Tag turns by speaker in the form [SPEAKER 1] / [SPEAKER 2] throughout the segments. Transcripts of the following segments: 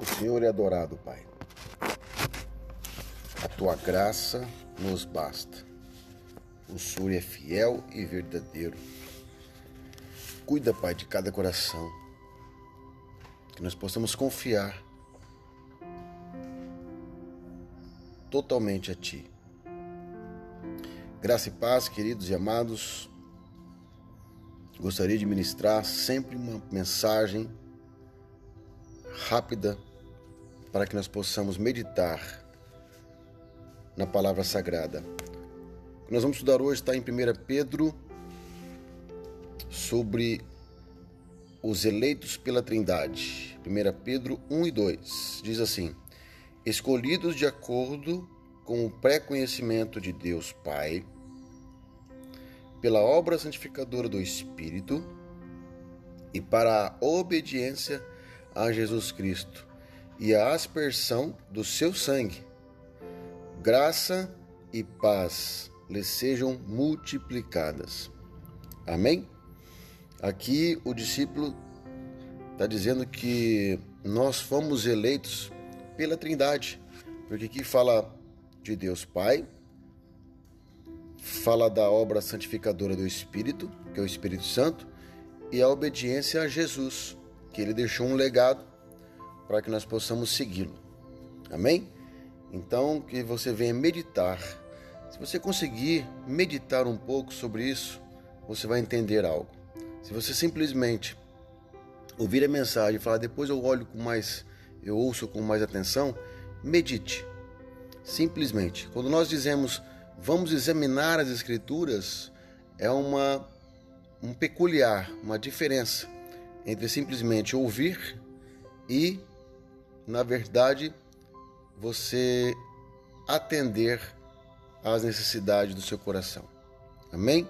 [SPEAKER 1] O Senhor é adorado, Pai. A tua graça nos basta. O Senhor é fiel e verdadeiro. Cuida, Pai, de cada coração. Que nós possamos confiar totalmente a Ti. Graça e paz, queridos e amados. Gostaria de ministrar sempre uma mensagem rápida para que nós possamos meditar na palavra sagrada. Nós vamos estudar hoje está em 1 Pedro sobre os eleitos pela Trindade. 1 Pedro 1 e 2 diz assim: Escolhidos de acordo com o pré-conhecimento de Deus Pai, pela obra santificadora do Espírito e para a obediência a Jesus Cristo e a aspersão do seu sangue. Graça e paz lhe sejam multiplicadas. Amém? Aqui o discípulo está dizendo que nós fomos eleitos pela Trindade, porque aqui fala de Deus Pai, fala da obra santificadora do Espírito, que é o Espírito Santo, e a obediência a Jesus que ele deixou um legado para que nós possamos segui-lo. Amém? Então, que você venha meditar. Se você conseguir meditar um pouco sobre isso, você vai entender algo. Se você simplesmente ouvir a mensagem e falar depois eu olho com mais, eu ouço com mais atenção, medite. Simplesmente. Quando nós dizemos vamos examinar as escrituras, é uma um peculiar, uma diferença entre simplesmente ouvir e, na verdade, você atender às necessidades do seu coração. Amém?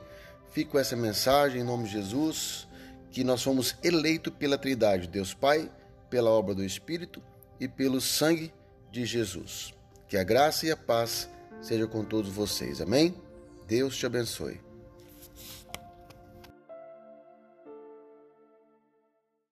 [SPEAKER 1] Fico essa mensagem em nome de Jesus, que nós somos eleitos pela Trindade, Deus Pai, pela obra do Espírito e pelo sangue de Jesus. Que a graça e a paz sejam com todos vocês. Amém? Deus te abençoe.